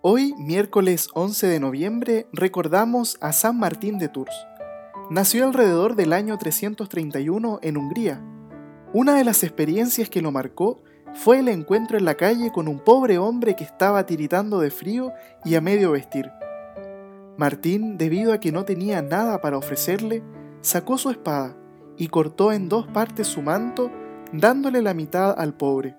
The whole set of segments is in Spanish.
Hoy, miércoles 11 de noviembre, recordamos a San Martín de Tours. Nació alrededor del año 331 en Hungría. Una de las experiencias que lo marcó fue el encuentro en la calle con un pobre hombre que estaba tiritando de frío y a medio vestir. Martín, debido a que no tenía nada para ofrecerle, sacó su espada y cortó en dos partes su manto, dándole la mitad al pobre.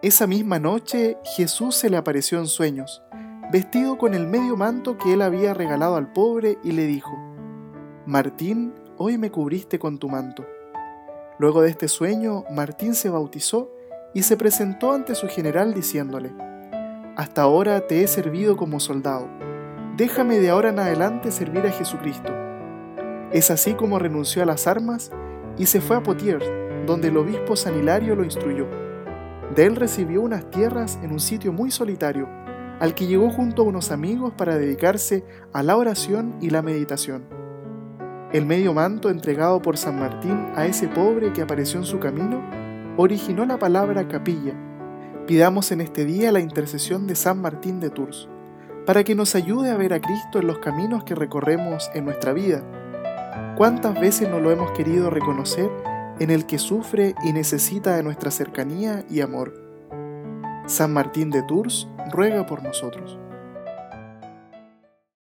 Esa misma noche Jesús se le apareció en sueños, vestido con el medio manto que él había regalado al pobre y le dijo, Martín, hoy me cubriste con tu manto. Luego de este sueño, Martín se bautizó y se presentó ante su general diciéndole, Hasta ahora te he servido como soldado, déjame de ahora en adelante servir a Jesucristo. Es así como renunció a las armas y se fue a Potiers, donde el obispo San Hilario lo instruyó. De él recibió unas tierras en un sitio muy solitario, al que llegó junto a unos amigos para dedicarse a la oración y la meditación. El medio manto entregado por San Martín a ese pobre que apareció en su camino originó la palabra capilla. Pidamos en este día la intercesión de San Martín de Tours, para que nos ayude a ver a Cristo en los caminos que recorremos en nuestra vida. ¿Cuántas veces no lo hemos querido reconocer en el que sufre y necesita de nuestra cercanía y amor. San Martín de Tours ruega por nosotros.